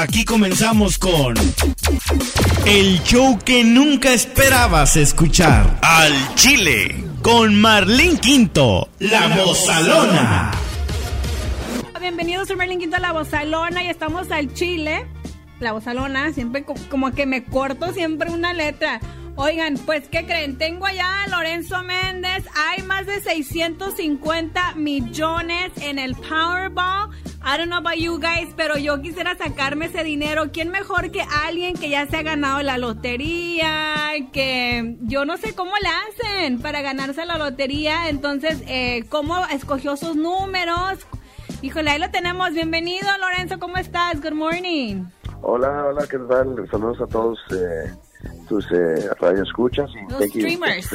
Aquí comenzamos con el show que nunca esperabas escuchar. Al Chile con Marlene Quinto, la Bozalona. Bienvenidos a Marlene Quinto, la Bozalona y estamos al Chile. La Bozalona, siempre como que me corto siempre una letra. Oigan, pues, ¿qué creen? Tengo allá a Lorenzo Méndez. Hay más de 650 millones en el Powerball. I don't know about you guys, pero yo quisiera sacarme ese dinero. ¿Quién mejor que alguien que ya se ha ganado la lotería? Que yo no sé cómo le hacen para ganarse la lotería. Entonces, eh, ¿cómo escogió sus números? Híjole, ahí lo tenemos. Bienvenido, Lorenzo. ¿Cómo estás? Good morning. Hola, hola, ¿qué tal? Saludos a todos eh, tus eh, radioescuchas. Y Los streamers.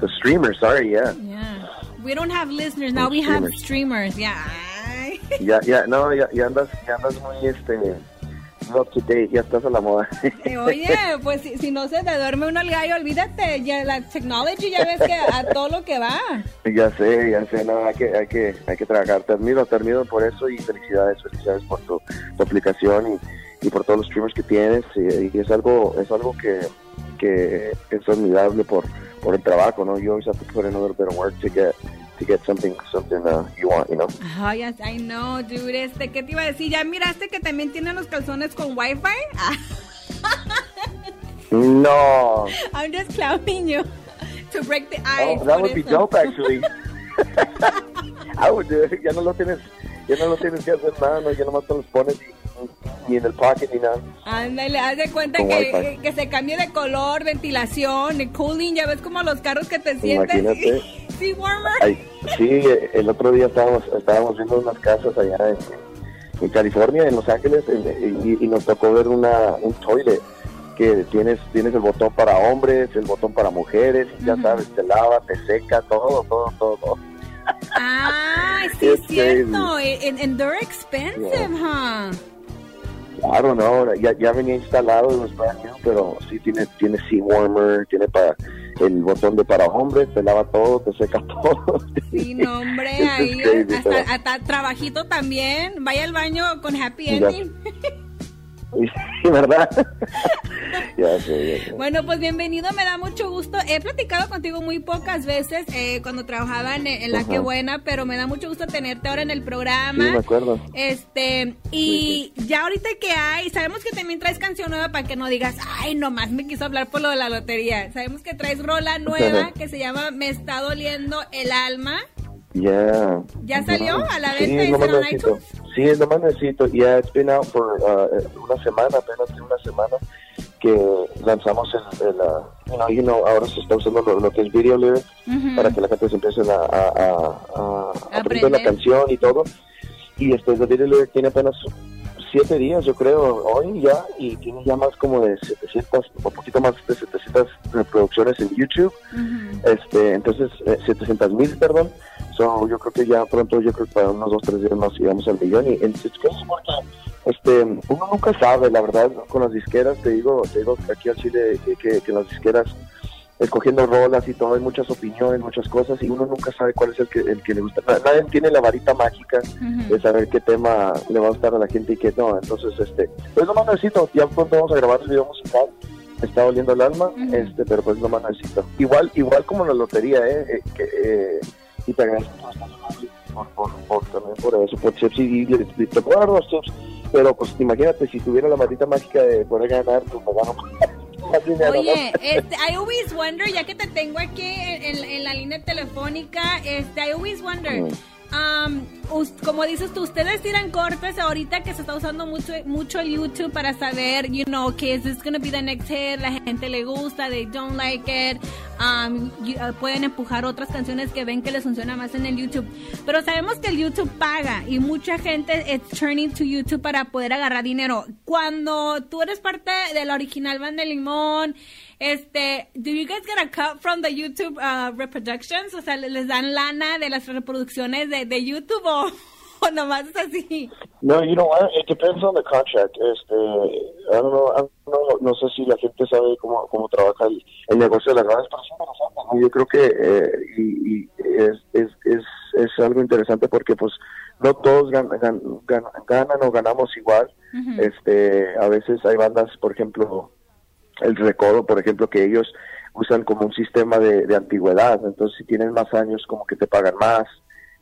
The streamers, sorry, yeah. Yeah. We don't have listeners now, we have streamers, yeah. Ya, ya, no, ya, ya andas, ya andas muy, este, up to date, ya estás a la moda. Oye, pues si, si no se te duerme uno el gallo, olvídate, ya la technology ya ves que a todo lo que va. ya sé, ya sé, no, hay que, hay que, hay que trabajar. Te admiro, te admiro por eso y felicidades, felicidades por tu, tu aplicación y, y por todos los streamers que tienes y, y es algo, es algo que, que es admirable por, por el trabajo, ¿no? You always have to put in a little bit of work to get to get something something uh, you want, you know. Oh, yes, I know, dude. Este, ¿qué te iba a decir? ¿Ya miraste que también tienen los calzones con wifi? Ah. No. I'm just clowning you to break the ice. Oh, that would be dope, actually. I would do it. Ya no lo tienes, ya no lo tienes que hacer nada, no, ya nomás te los pones y, y en el pocket ni nada. Ándale, haz de cuenta que, que, que se cambie de color, ventilación, y cooling, ya ves como los carros que te sientes. Imagínate. Sí, warmer. Ay, sí, el otro día estábamos, estábamos viendo unas casas allá en, en California, en Los Ángeles, en- y, y nos tocó ver una, un toilet que tienes, tienes el botón para hombres, el botón para mujeres, y ya sabes, te lava, te seca, todo, todo, todo, todo. Ah, sí, es It's cierto. And, and they're expensive, huh? Claro, no, ya, ya venía instalado los brand new, pero sí tiene, tiene sea warmer, tiene para el botón de para hombres, te lava todo, te seca todo. Sí, no, hombre, ahí crazy, hasta, pero- hasta trabajito también. Vaya al baño con happy Ya. ending. Sí, ¿verdad? ya sé, ya sé. Bueno, pues bienvenido, me da mucho gusto. He platicado contigo muy pocas veces eh, cuando trabajaba en, en La. Que Buena, pero me da mucho gusto tenerte ahora en el Sí, programa. me acuerdo. Este, y ya ahorita que hay, sabemos que también traes canción nueva para que no digas, ay, nomás me quiso hablar por lo de la lotería. Sabemos que traes rola nueva que se llama Me está doliendo el alma. Ya. ¿Ya salió a la Sí, venta en iTunes? Sí, es lo más necesito. Ya it's been out for uh, una semana, apenas una semana que lanzamos el, el uh, you know, you know, ahora se está usando lo, lo que es video lyrics para que la gente se empiece a, a, a, a aprender la canción y todo. Y después de video lyric tiene apenas siete días, yo creo, hoy ya, y tiene ya más como de 700, un poquito más de 700 reproducciones en YouTube. Este, entonces, eh, 700 mil, perdón. So, yo creo que ya pronto, yo creo que para unos dos, tres días más llegamos al millón. Y en este, uno nunca sabe, la verdad, con las disqueras, te digo, te digo aquí al Chile que, que, que las disqueras, escogiendo rolas y todo, hay muchas opiniones, muchas cosas, y uno nunca sabe cuál es el que, el que le gusta. Na- Nadie tiene la varita mágica de saber qué tema le va a gustar a la gente y qué no. Entonces, este, pues lo más necesito, ya pronto vamos a grabar el video musical. Me está doliendo el alma, este, pero pues lo más necesito. Igual, igual como la lotería, eh, eh, que, eh, y te agradezco por, por, por, también por eso, por tips y, y- te puedo dar los tips, pero pues imagínate si tuviera la varita mágica de poder ganar, pues me gano. Oye, este, I always wonder, ya que te tengo aquí en, en- en la línea telefónica, este, I always wonder, um, como dices tú, ustedes tiran cortes ahorita que se está usando mucho, mucho el YouTube para saber, you know, que is this gonna be the next hit, la gente le gusta, they don't like it, um, you- uh, pueden empujar otras canciones que ven que les funciona más en el YouTube, pero sabemos que el YouTube paga y mucha gente es turning to YouTube para poder agarrar dinero. Cuando tú eres parte de la original banda Limón, este, do you guys get a cut from the YouTube uh, reproductions? O sea, ¿les dan lana de las reproducciones de, de YouTube o, o nomás es así? No, you know what? It depends on the contract. Este, I don't know, I don't know, no sé si la gente sabe cómo, cómo trabaja el, el negocio de las redes, pero es interesante, ¿no? Yo creo que eh, y, y es, es, es, es algo interesante porque pues no todos gan- gan- gan- ganan o ganamos igual. Este, a veces hay bandas, por ejemplo, el Recodo, por ejemplo, que ellos usan como un sistema de, antigüedad, entonces si tienen más años como que te pagan más,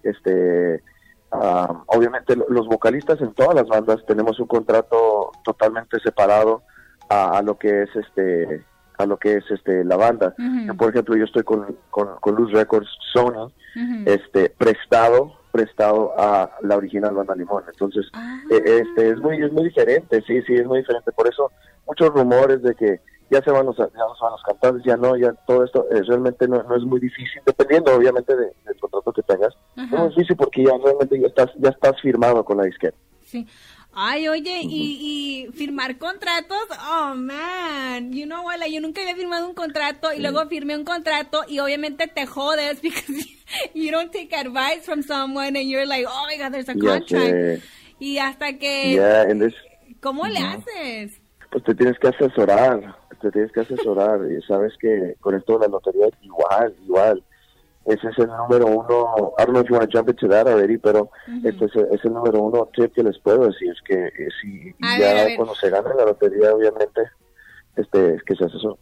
este, obviamente los vocalistas en todas las bandas tenemos un contrato totalmente separado a, lo que es este a lo que es este la banda. Por ejemplo yo estoy con, con, con Luz Records Sony este prestado prestado a la original banda Limón. Entonces ah. e, este es muy es muy diferente sí sí es muy diferente. Por eso muchos rumores de que ya se van los, ya se van los cantantes, ya no, ya todo esto eh, realmente no, es muy difícil, dependiendo obviamente de, contrato que tengas. No es difícil porque ya realmente ya estás, ya estás firmado con la disquera. Sí. Ay, oye, y, y, firmar contratos, oh man, you know what, yo nunca había firmado un contrato y luego firmé un contrato y obviamente te jodes because you don't take advice from someone and you're like, oh my god, there's a contract. Y hasta que, ¿cómo le haces? Pues te tienes que asesorar te tienes que asesorar y sabes que con esto de la lotería igual, igual. Ese es el número uno, I don't know if you want to jump into that already, pero este es, el número uno tip que les puedo decir, es que eh, si ya cuando se gana la lotería, obviamente, este, que se asesoren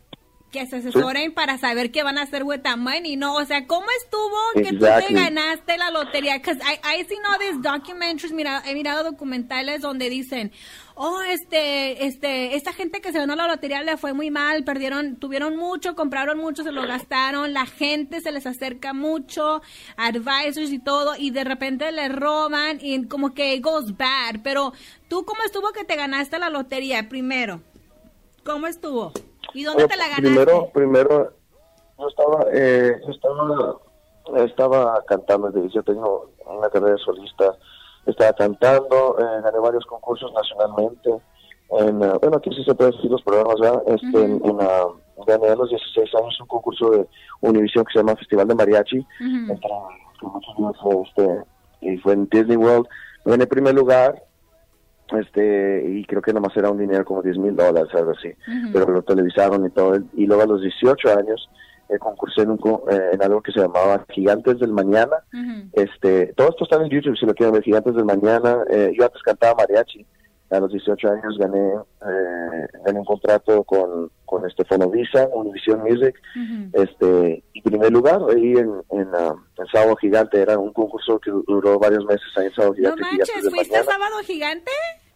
que se asesoren para saber qué van a hacer with that money, ¿no? O sea, ¿cómo estuvo que tú te ganaste la lotería? Because I, I seen all these documentaries, mira, he mirado documentales donde dicen, oh, este, este, esta gente que se ganó la lotería le fue muy mal, perdieron, tuvieron mucho, compraron mucho, se lo gastaron, la gente se les acerca mucho, advisors y todo, y de repente le roban y como que it goes bad. Pero, ¿tú cómo estuvo que te ganaste la lotería primero? ¿Cómo estuvo? ¿Y dónde te la ganaste? Primero, primero, yo estaba, eh, estaba, estaba cantando, yo tengo una carrera de solista, estaba cantando, eh, gané varios concursos nacionalmente, en, uh, bueno, aquí sí se puede decir los programas, ¿verdad? Este, en, gané a los 16 años un concurso de Univision que se llama Festival de Mariachi, este, y fue en Disney World, gané primer lugar, este y creo que nomás era un dinero como 10 mil dólares, algo así, pero lo televisaron y todo, y luego a los 18 años eh, concursé en, eh, en, algo que se llamaba Gigantes del Mañana, este todo esto está en YouTube si lo quieren ver, Gigantes del Mañana, eh, yo antes cantaba mariachi, a los 18 años gané, eh, gané un contrato con, con este Fonovisa, Univision Music, este y primer lugar ahí en, en, uh, Sábado Gigante, era un concurso que duró varios meses ahí en Sábado Gigante. No manches, ¿fuiste a Sábado Gigante?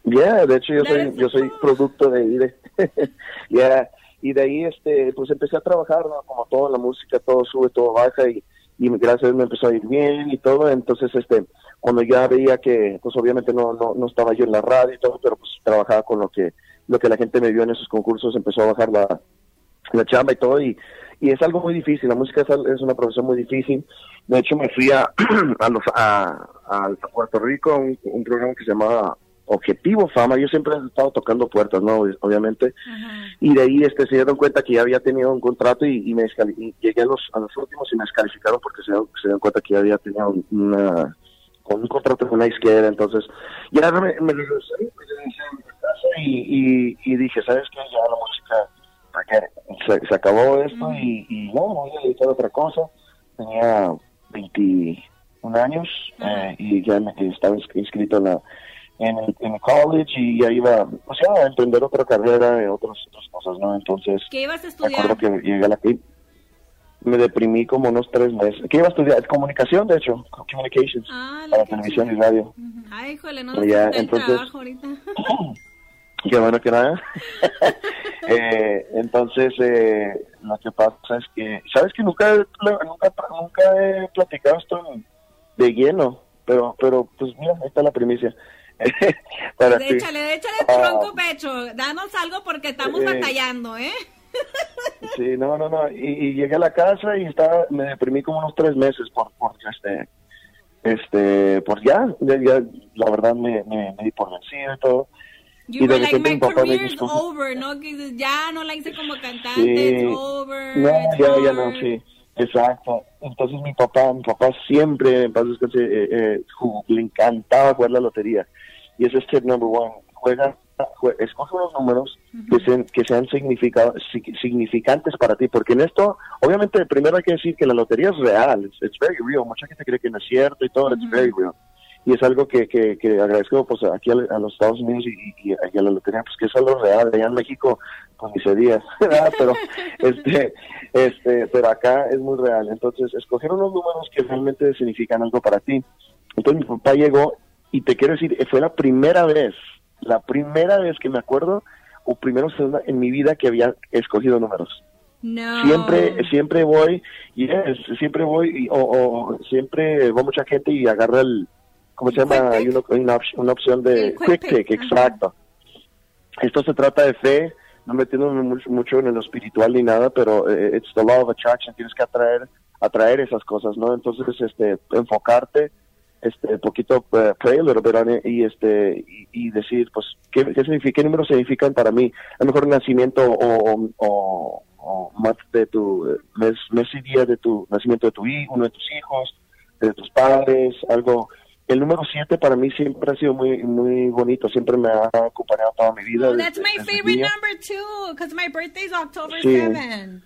Yeah, de hecho yo soy yo soy producto de ahí, yeah, y de ahí este pues empecé a trabajar, ¿no? como toda la música, todo sube, todo baja y y gracias a Dios me empezó a ir bien y todo, entonces este cuando ya veía que pues obviamente no, no, no estaba yo en la radio y todo, pero pues trabajaba con lo que lo que la gente me vio en esos concursos, empezó a bajar la, la chamba y todo y, y es algo muy difícil, la música es, una profesión muy difícil. De hecho me fui a a, los, a, a Puerto Rico un, un programa que se llamaba objetivo fama, yo siempre he estado tocando puertas, ¿no? Obviamente. Y de ahí este, se dieron cuenta que ya había tenido un contrato y, me llegué a los, a los últimos y me descalificaron porque se, se dieron cuenta que ya había tenido una, un contrato con la izquierda. Entonces, ya me, me regresé, y, y, dije, ¿sabes qué? Ya la música, se, se acabó esto y, y no, voy a dedicar a otra cosa. Tenía 21 años eh, y ya me, estaba inscrito en la en el, en college y ya iba o sea, a emprender otra carrera y otras, otras cosas, ¿no? Entonces, ¿qué ibas a estudiar? que llegué a la me deprimí como unos tres meses. ¿Qué iba a estudiar? Comunicación, de hecho, communications, ah, para televisión y radio. Ay, híjole, no ya, entonces, trabajo ahorita. qué bueno que nada. eh, entonces, eh, lo que pasa es que, ¿sabes que nunca, nunca, nunca he platicado esto de lleno? Pero, pero, pues mira, ahí está la primicia. Para échale, échale tu ronco ah. pecho. Danos algo porque estamos batallando, ¿eh? sí, no, no, no. Y, llegué a la casa y estaba, me deprimí como unos tres meses por, por este, este, pues ya, ya, la verdad me, me, me di por vencido y todo. You y were like, my career is over, ¿no? Que ya no la hice como cantante, sí. over. No, ya, ya no, sí. Exacto. Entonces mi papá, mi papá siempre, en paz descanse, eh, eh, le encantaba jugar la lotería y ese es tip number one. Juega, escoge unos números que sean, que sean significantes para ti, porque en esto, obviamente, primero hay que decir que la lotería es real, it's, very real. Mucha gente cree que no es cierto y todo, it's very real. y es algo que, que, que agradezco pues aquí a, los Estados Unidos y, a la lotería, pues que es algo real, allá en México pues ni se días, pero este, este, pero acá es muy real, entonces escoger unos números que realmente significan algo para ti. Entonces mi papá llegó y te quiero decir, fue la primera vez, la primera vez que me acuerdo, o primero en mi vida que había escogido números. No. Siempre, siempre voy, yes, siempre voy, o, siempre va mucha gente y agarra el, ¿cómo se llama? Hay una, una, opción de quick, pick, exacto. Esto se trata de fe, no metiéndome mucho, mucho en lo espiritual ni nada, pero eh, it's the law of attraction, tienes que atraer, atraer esas cosas, ¿no? Entonces, este, enfocarte, este, poquito uh, pray a little bit on it, y este, y, decir, pues, ¿qué, qué, significa, qué números significan para mí? A lo mejor nacimiento o, o, o, de tu eh, mes, mes y día de tu nacimiento de tu hijo, uno de tus hijos, de tus padres, algo el número 7 para mí siempre ha sido muy muy bonito, siempre me ha acompañado toda mi vida. Oh, that's my favorite number too, because my birthday is October 7.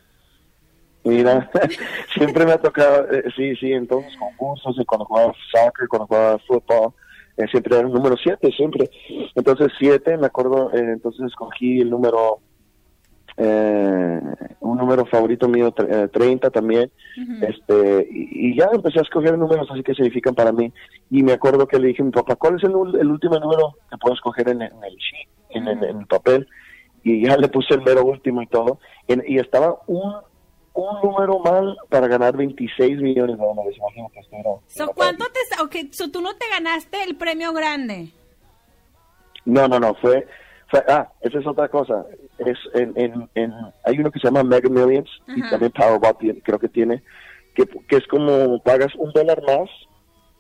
Mira, siempre me ha tocado, eh, sí, sí, en todos los concursos, cuando jugaba soccer, cuando jugaba fútbol, eh, siempre era el número 7, siempre. Entonces 7, me acuerdo, eh, entonces escogí el número eh, un número favorito mío, 30 eh, también, este y, ya empecé a escoger números así que significan para mí. Y me acuerdo que le dije a mi papá, ¿cuál es el, último número que puedo escoger en, el sheet, en, el papel? Y ya le puse el mero último y todo. y estaba un, un número mal para ganar 26 millones de dólares. Imagínate, esto era, ¿Cuánto te... Okay, so ¿Tú no te ganaste el premio grande? No, no, no, fue ah, esa es otra cosa. Es en, en, en, hay uno que se llama Mega Millions y también Powerball creo que tiene, que, que es como pagas un dólar más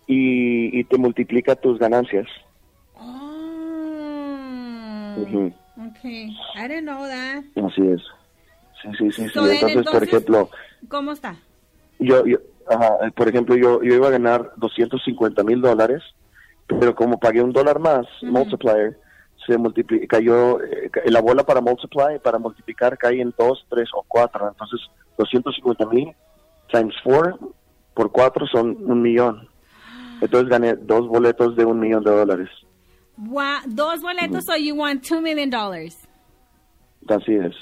y, y te multiplica tus ganancias. Oh. Okay, I didn't know that. Así es. Sí, sí, sí. sí. Entonces, por ejemplo. ¿Cómo está? Yo, yo, ajá, por ejemplo, yo, yo iba a ganar 250 mil dólares, pero como pagué un dólar más, multiplier, se multiplica, cayó, eh, la bola para multiply, para multiplicar, cae en 2, 3 o 4. Entonces, 250 mil times 4 por 4 son un millón. Entonces gané dos boletos de un millón de dólares. Wow, dos boletos, so you won 2 million dollars. Así es.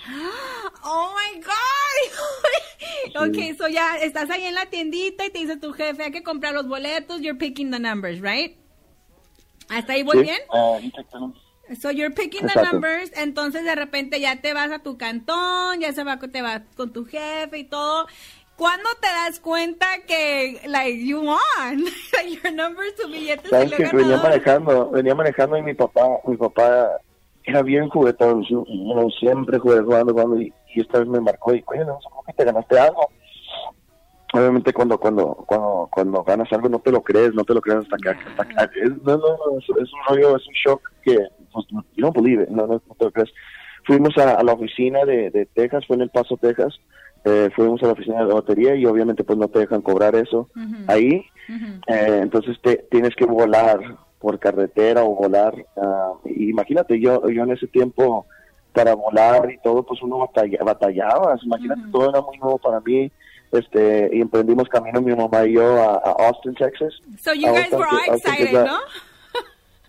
Oh my God. okay, so ya estás ahí en la tiendita y te dice tu jefe, hay que comprar los boletos, you're picking the numbers, right? ¿Hasta ahí voy bien? Uh, So you're picking the numbers, entonces de repente ya te vas a tu cantón, ya se va, te vas con tu jefe y todo. ¿Cuándo te das cuenta que, like, you won? Your numbers, tu billete ¿Sabes que venía manejando, venía manejando y mi papá, mi papá era bien juguetón, yo, siempre jugué jugando, jugando y, esta vez me marcó y, oye, no, que te ganaste algo. Obviamente cuando, cuando, cuando, cuando ganas algo no te lo crees, no te lo crees hasta que, hasta es, no, no, es, es un rollo, es un shock que pues, you don't believe no, no, te crees. Fuimos a, la oficina de, de, Texas, fue en El Paso, Texas, eh, fuimos a la oficina de la lotería y obviamente pues no te dejan cobrar eso ahí, eh, entonces te, tienes que volar por carretera o volar, uh, imagínate, yo, yo en ese tiempo para volar y todo, pues uno batalla, batallaba, imagínate, todo era muy nuevo para mí, este, y emprendimos camino mi mamá y yo a, Austin, Texas. So you guys were all excited, ¿no?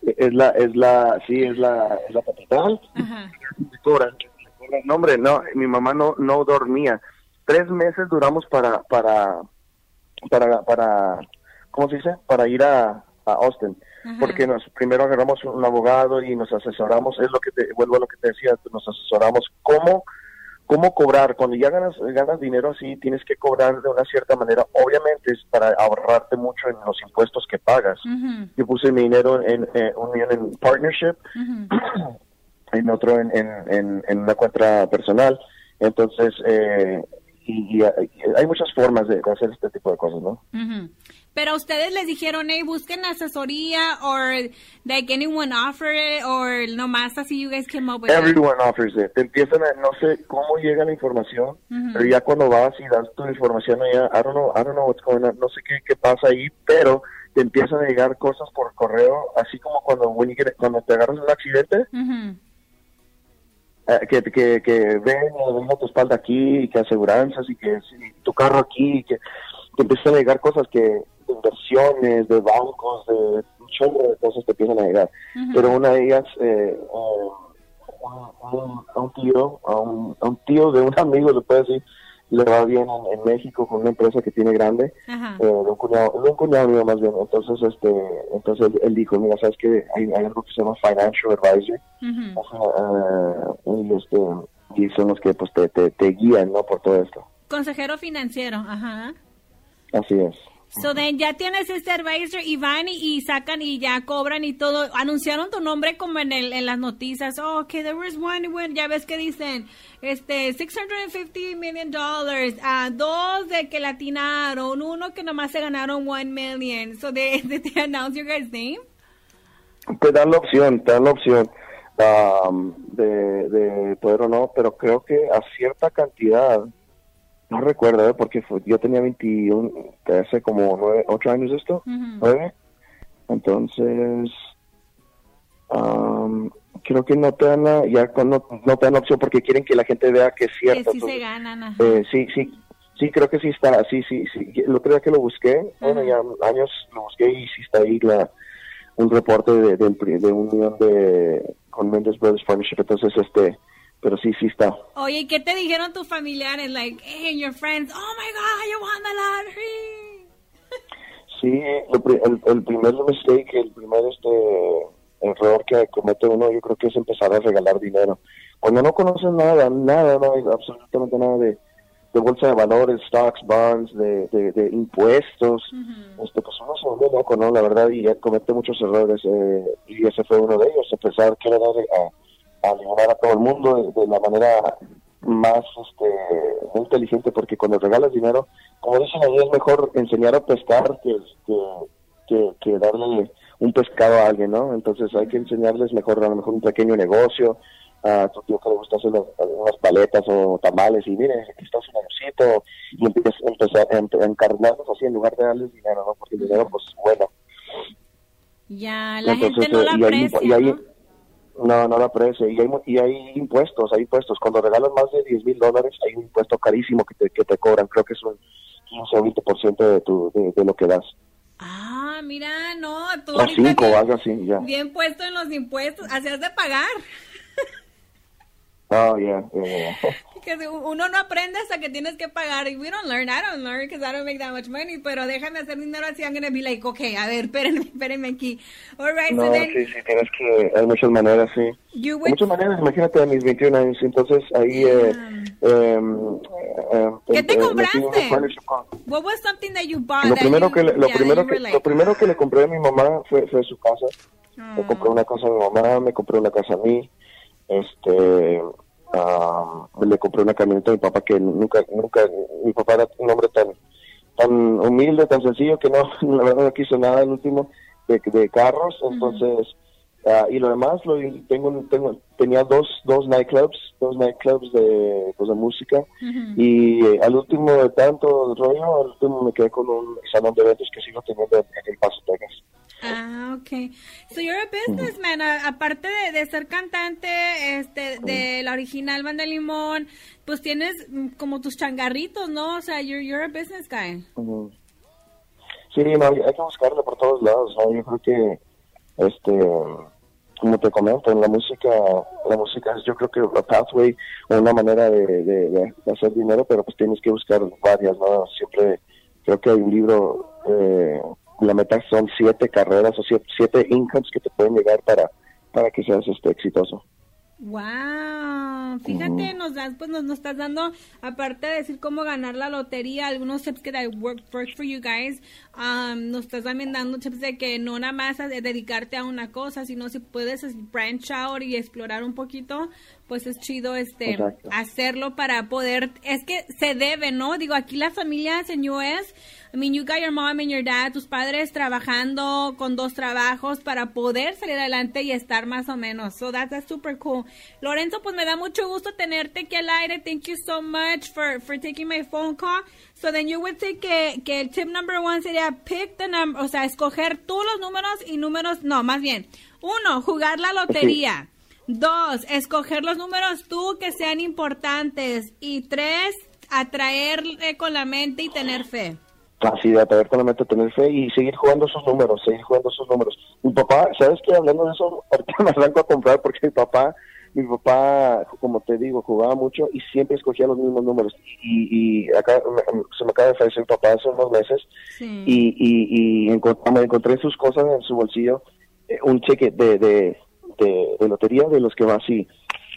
es la, es la, sí, es la, es la capital. No, hombre, no, mi mamá no, no dormía. Tres meses duramos para, para, para, para, ¿cómo se dice? Para ir a, a Austin. Porque nos, primero agarramos un abogado y nos asesoramos, es lo que te, vuelvo a lo que te decía, nos asesoramos cómo cómo cobrar. Cuando ya ganas, ganas dinero así, tienes que cobrar de una cierta manera. Obviamente es para ahorrarte mucho en los impuestos que pagas. Yo puse mi dinero en, un millón en partnership, en otro en, en, en, una cuenta personal. Entonces, eh, y, hay muchas formas de, hacer este tipo de cosas, ¿no? Pero ustedes les dijeron, hey, busquen asesoría, or like anyone offer it, or nomás así you guys came up with Everyone offers it. Te empiezan a, no sé cómo llega la información, pero ya cuando vas y das tu información allá, I don't know, I don't know what's going on, no sé qué, qué pasa ahí, pero te empiezan a llegar cosas por correo, así como cuando, cuando te agarras un accidente, que, que, que ven, ven tu espalda aquí, que aseguranzas y que tu carro aquí, y que te empiezan a llegar cosas que inversiones, de bancos, de un chorro de cosas que empiezan a llegar. Pero una de ellas, eh, a, un, tío, a un, a un tío de un amigo, se puede decir, le va bien en, México con una empresa que tiene grande, eh, de un cuñado, de un cuñado mío más bien. Entonces, este, entonces él, dijo, mira, sabes que hay, algo que se llama financial advisor, uh y este, y son los que pues te, te, te guían, ¿no? Por todo esto. Consejero financiero, ajá. Así es. So then ya tienes este advisor y van y, sacan y ya cobran y todo. Anunciaron tu nombre como en el en las noticias. Oh, okay, there was one, one ya ves que dicen, este, 650 million dollars. Uh, dos de que latinaron, uno que nomás se ganaron one million. So they, did they announce your guys' name? Te dan la opción, te dan la opción um, de, de poder o no, pero creo que a cierta cantidad no recuerdo, ¿eh? porque yo tenía 21, hace como 9, 8 años esto, 9. Entonces, creo que no te dan la, ya no, no te dan opción porque quieren que la gente vea que es cierto. Que sí se ganan, eh, sí, sí, sí, creo que sí está, sí, sí, sí. El otro día que lo busqué, bueno, ya años lo busqué y sí está ahí la, un reporte de, de, de un millón de, con Mendes Brothers Partnership, entonces este pero sí, sí está. Oye, ¿qué te dijeron tus familiares? Like, hey, your friends, oh my God, you won the lottery. Sí, el, el, primer mistake, el primer este error que comete uno, yo creo que es empezar a regalar dinero. Cuando no conoces nada, nada, no absolutamente nada de, de bolsa de valores, stocks, bonds, de, de, impuestos, este, pues uno se vuelve loco, ¿no? La verdad, y comete muchos errores, eh, y ese fue uno de ellos, empezar a a a ayudar a todo el mundo de, la manera más este, inteligente, porque cuando regalas dinero, como dicen ahí, es mejor enseñar a pescar que, que, que, darle un pescado a alguien, ¿no? Entonces hay que enseñarles mejor, a lo mejor un pequeño negocio, a tu tío que le gusta hacer unas paletas o tamales y mire, aquí está su negocito y empiezas empezar a encarnarlos así en lugar de darles dinero, ¿no? Porque el dinero pues bueno. Ya, la gente no la aprecia, no, no la aprecia. Y hay, y hay impuestos, hay impuestos. Cuando regalas más de 10 mil dólares, hay un impuesto carísimo que te, que te cobran. Creo que es un 15 o 20% de, tu, de, de lo que das. Ah, mira, no, tú o cinco, bien, algo así, ya. Bien puesto en los impuestos, hacías de pagar. Oh, yeah, yeah, que uno no aprende hasta que tienes que pagar. We don't learn, I don't learn because I don't make that much money. Pero déjame hacer dinero así, I'm going to be like, okay, a ver, espérenme, espérenme aquí. All right, no, so then, sí, sí, tienes que, hay muchas maneras, sí. You would... Muchas maneras, imagínate a mis 21 años, entonces ahí... Eh, eh, eh, ¿Qué te compraste? What was something that you bought? Lo primero, que, le, lo, primero que, lo primero que le compré a mi mamá fue, fue su casa. Me compré una casa a mi mamá, me compré una casa a mí. Este, Uh, le compré una camioneta a mi papá que nunca, nunca, mi papá era un hombre tan, tan humilde, tan sencillo que no, la verdad no quiso nada el último de, de carros, entonces, uh, y lo demás, lo, tengo, tengo, tenía dos, dos nightclubs, dos nightclubs de, pues, de música, y eh, al último de tanto rollo, al último me quedé con un salón de eventos que sigo teniendo en El Paso, Texas. Ah, ok. So you're a businessman. aparte de, ser cantante este, de la original Banda Limón, pues tienes mm, como tus changarritos, ¿no? O sea, you're, you're a business guy. Sí, no, hay que buscarle por todos lados. Yo creo que, este, como te comento, en la música, la música es yo creo que una pathway o una manera de, de, hacer dinero, pero pues tienes que buscar varias, ¿no? Siempre creo que hay un libro... Eh, la meta son siete carreras o siete, incomes que te pueden llegar para, para que seas este exitoso. Wow, fíjate, nos das, pues nos, estás dando, aparte de decir cómo ganar la lotería, algunos tips que work, work for you guys, um, nos estás también dando tips de que no nada más dedicarte a una cosa, sino si puedes branch out y explorar un poquito, pues es chido este hacerlo para poder, es que se debe, ¿no? Digo, aquí las familias en US, I mean, you got your mom and your dad, tus padres trabajando con dos trabajos para poder salir adelante y estar más o menos. So that's, that's super cool. Lorenzo, pues me da mucho gusto tenerte aquí al aire. Thank you so much for, for taking my phone call. So then you would say que, que el tip number one sería pick the number, o sea, escoger tú los números y números, no, más bien. Uno, jugar la lotería. Dos, escoger los números tú que sean importantes. Y tres, atraer con la mente y tener fe. Así de abiertamente tener fe y seguir jugando esos números, seguir jugando esos números. Mi papá, ¿sabes qué? Hablando de eso, ahorita me arranco a comprar porque mi papá, mi papá, como te digo, jugaba mucho y siempre escogía los mismos números. Y, y acá se me acaba de fallecer mi papá hace unos meses y, y, y me encontré sus cosas en su bolsillo, eh, un cheque de, de, de, lotería de los que va así.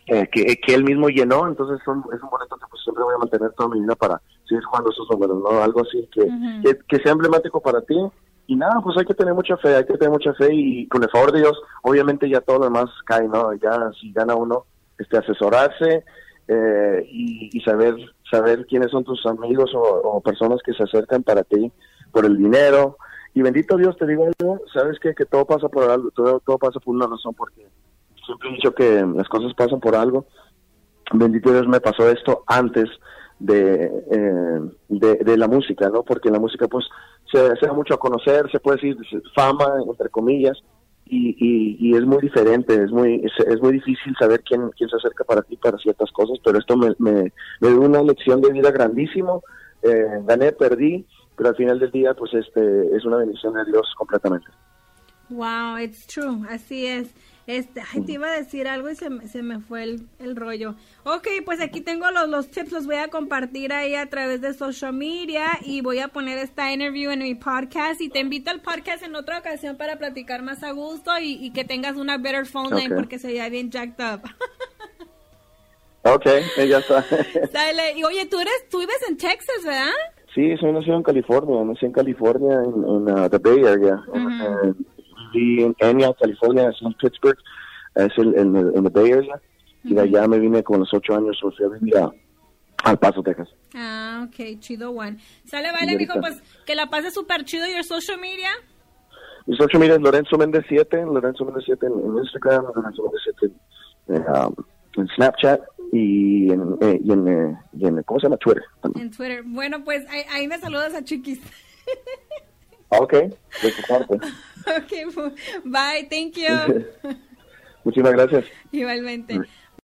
Eh, que, que él mismo llenó, entonces son, es un boleto que pues siempre voy a mantener toda mi vida para seguir jugando esos números, ¿no? Algo así que, que, sea emblemático para ti. Y nada, pues hay que tener mucha fe, hay que tener mucha fe y con el favor de Dios, obviamente ya todo lo demás cae, ¿no? Ya si gana uno, este, asesorarse eh, y, saber saber quiénes son tus amigos o, personas que se acercan para ti por el dinero. Y bendito Dios, te digo algo, sabes que, que todo pasa por algo, todo, todo pasa por una razón, porque siempre he dicho que las cosas pasan por algo. Bendito Dios me pasó esto antes de, eh, de, la música, ¿no? Porque la música pues se, da mucho a conocer, se puede decir fama, entre comillas, y, y, es muy diferente, es muy es, muy difícil saber quién, quién se acerca para ti para ciertas cosas, pero esto me, me, dio una lección de vida grandísimo, eh, gané, perdí, pero al final del día pues este es una bendición de Dios completamente. Wow, it's true, así es. Este, ay, te iba a decir algo y se, se me fue el, el, rollo. Ok, pues aquí tengo los, los tips, los voy a compartir ahí a través de social media y voy a poner esta interview en mi podcast y te invito al podcast en otra ocasión para platicar más a gusto y, que tengas una better phone line porque sería bien jacked up. ok, ya está. Dale, y oye, tú eres, tú vives en Texas, ¿verdad? Sí, soy nacido en California, nací en California, en, en uh, the Bay Area en Enya, California, en Pittsburgh, es el, en, el Bay Area. Y de allá me vine con los ocho años, o sea, vivir a, al Paso, Texas. Ah, ok, chido one. Sale, vale, mijo, pues que la pases súper chido. ¿Y social media? Mi social media es Lorenzo Méndez 7, Lorenzo Méndez 7 en, Instagram, Lorenzo Méndez 7 en, um, en Snapchat y en, eh, y, en, eh, y en, ¿cómo se llama? Twitter. En Twitter. Bueno, pues ahí, ahí me saludas a Chiquis. Ok, de tu parte. ok, bye, thank you. Muchísimas gracias. Igualmente.